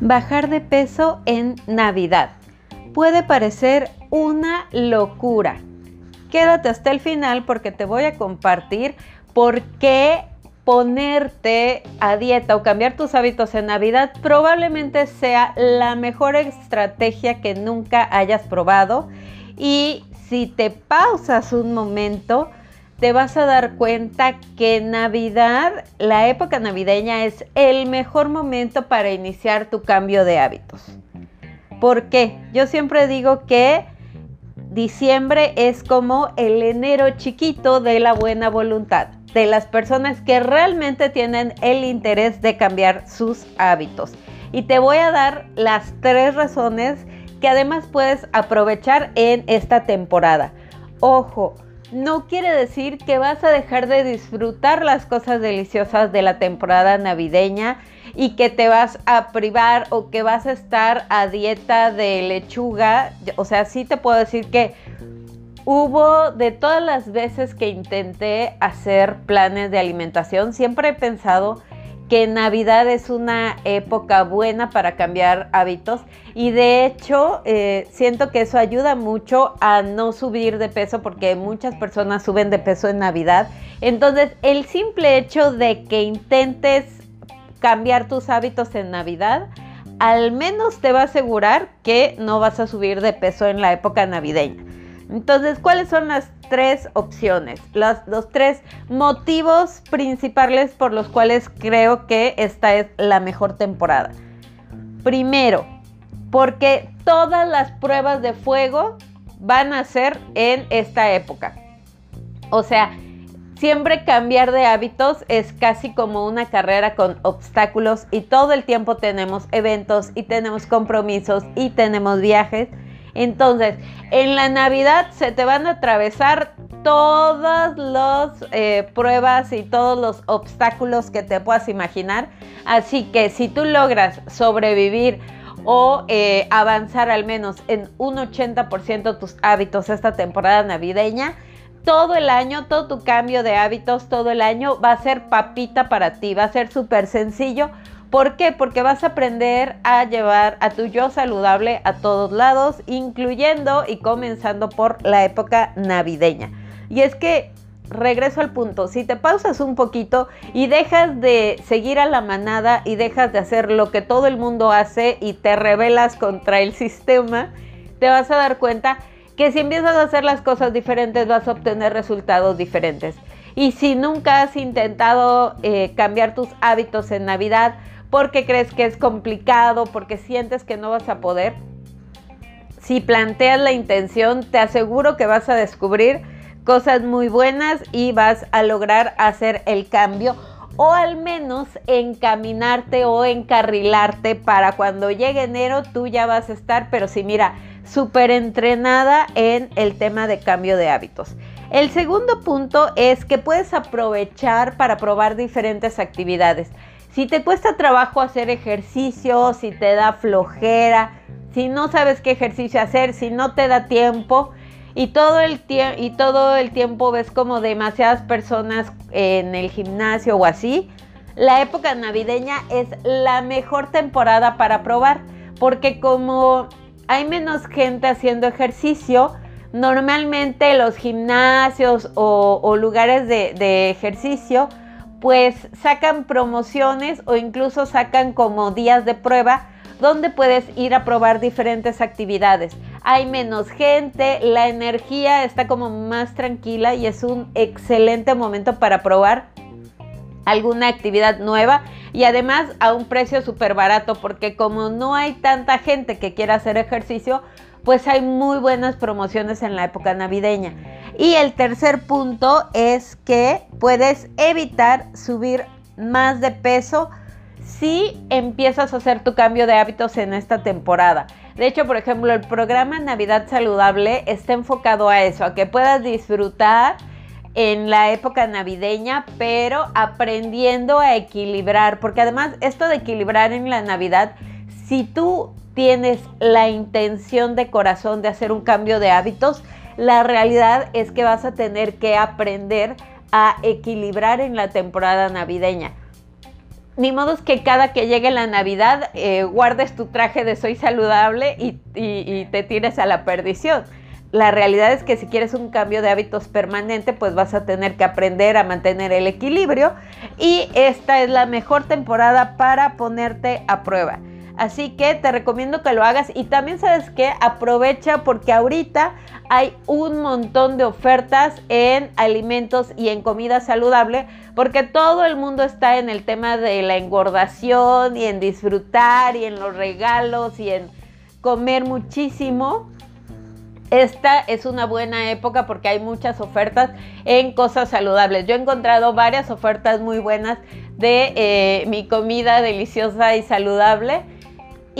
Bajar de peso en Navidad. Puede parecer una locura. Quédate hasta el final porque te voy a compartir por qué ponerte a dieta o cambiar tus hábitos en Navidad probablemente sea la mejor estrategia que nunca hayas probado. Y si te pausas un momento, te vas a dar cuenta que Navidad, la época navideña, es el mejor momento para iniciar tu cambio de hábitos. ¿Por qué? Yo siempre digo que diciembre es como el enero chiquito de la buena voluntad de las personas que realmente tienen el interés de cambiar sus hábitos. Y te voy a dar las tres razones que además puedes aprovechar en esta temporada. Ojo, no quiere decir que vas a dejar de disfrutar las cosas deliciosas de la temporada navideña y que te vas a privar o que vas a estar a dieta de lechuga. O sea, sí te puedo decir que Hubo de todas las veces que intenté hacer planes de alimentación, siempre he pensado que Navidad es una época buena para cambiar hábitos y de hecho eh, siento que eso ayuda mucho a no subir de peso porque muchas personas suben de peso en Navidad. Entonces el simple hecho de que intentes cambiar tus hábitos en Navidad, al menos te va a asegurar que no vas a subir de peso en la época navideña. Entonces, ¿cuáles son las tres opciones? los tres motivos principales por los cuales creo que esta es la mejor temporada. Primero, porque todas las pruebas de fuego van a ser en esta época. O sea, siempre cambiar de hábitos es casi como una carrera con obstáculos y todo el tiempo tenemos eventos y tenemos compromisos y tenemos viajes entonces, en la Navidad se te van a atravesar todas las eh, pruebas y todos los obstáculos que te puedas imaginar. Así que si tú logras sobrevivir o eh, avanzar al menos en un 80% tus hábitos esta temporada navideña, todo el año, todo tu cambio de hábitos, todo el año va a ser papita para ti, va a ser súper sencillo ¿Por qué? Porque vas a aprender a llevar a tu yo saludable a todos lados, incluyendo y comenzando por la época navideña. Y es que regreso al punto, si te pausas un poquito y dejas de seguir a la manada y dejas de hacer lo que todo el mundo hace y te rebelas contra el sistema, te vas a dar cuenta que si empiezas a hacer las cosas diferentes vas a obtener resultados diferentes. Y si nunca has intentado eh, cambiar tus hábitos en Navidad, porque crees que es complicado, porque sientes que no vas a poder, si planteas la intención, te aseguro que vas a descubrir cosas muy buenas y vas a lograr hacer el cambio o al menos encaminarte o encarrilarte para cuando llegue enero tú ya vas a estar, pero sí, mira, súper entrenada en el tema de cambio de hábitos. El segundo punto es que puedes aprovechar para probar diferentes actividades. Si te cuesta trabajo hacer ejercicio, si te da flojera, si no sabes qué ejercicio hacer, si no te da tiempo y todo el, tiempo ves como demasiadas personas en el gimnasio o así, la época navideña es la mejor temporada para probar porque como hay menos gente haciendo ejercicio, normalmente los gimnasios o, lugares de ejercicio pues sacan promociones o incluso sacan como días de prueba donde puedes ir a probar diferentes actividades. Hay menos gente, la energía está como más tranquila y es un excelente momento para probar alguna actividad nueva y además a un precio súper barato porque como no hay tanta gente que quiera hacer ejercicio, pues hay muy buenas promociones en la época navideña. Y el tercer punto es que puedes evitar subir más de peso si empiezas a hacer tu cambio de hábitos en esta temporada. De hecho, por ejemplo, el programa Navidad Saludable está enfocado a eso, a que puedas disfrutar en la época navideña, pero aprendiendo a equilibrar, porque además esto de equilibrar en la Navidad, si tú tienes la intención de corazón de hacer un cambio de hábitos, la realidad es que vas a tener que aprender a equilibrar en la temporada navideña. ni modo que cada que llegue la Navidad eh, guardes tu traje de soy saludable y te tires a la perdición la realidad es que si quieres un cambio de hábitos permanente, pues vas a tener que aprender a mantener el equilibrio y esta es la mejor temporada para ponerte a prueba. Así que te recomiendo que lo hagas y también sabes que aprovecha porque ahorita hay un montón de ofertas en alimentos y en comida saludable porque todo el mundo está en el tema de la engordación y en disfrutar y en los regalos y en comer muchísimo esta es una buena época porque hay muchas ofertas en cosas saludables. Yo he encontrado varias ofertas muy buenas de eh, mi comida deliciosa y saludable.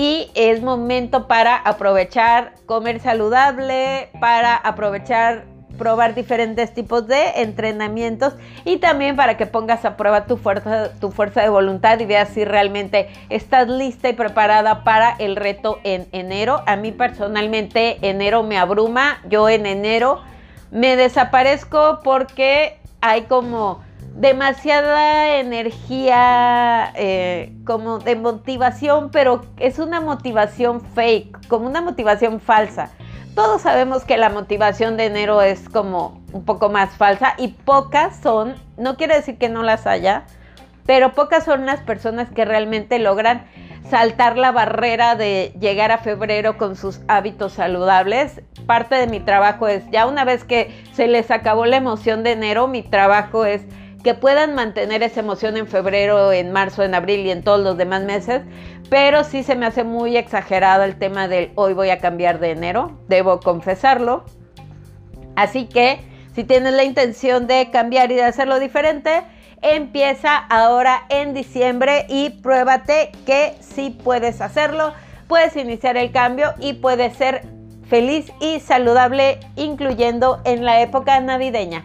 Y es momento para aprovechar comer saludable, para aprovechar probar diferentes tipos de entrenamientos y también para que pongas a prueba tu fuerza, tu fuerza de voluntad y veas si realmente estás lista y preparada para el reto en enero. A mí personalmente enero me abruma, yo en enero me desaparezco porque hay como demasiada energía eh, como de motivación, pero es una motivación fake, como una motivación falsa. Todos sabemos que la motivación de enero es como un poco más falsa y pocas son, no quiere decir que no las haya, pero pocas son las personas que realmente logran saltar la barrera de llegar a febrero con sus hábitos saludables. Parte de mi trabajo es, ya una vez que se les acabó la emoción de enero, mi trabajo es que puedan mantener esa emoción en febrero, en marzo, en abril y en todos los demás meses, pero sí se me hace muy exagerado el tema del hoy voy a cambiar de enero, debo confesarlo. Así que si tienes la intención de cambiar y de hacerlo diferente, empieza ahora en diciembre y pruébate que sí puedes hacerlo, puedes iniciar el cambio y puedes ser feliz y saludable, incluyendo en la época navideña.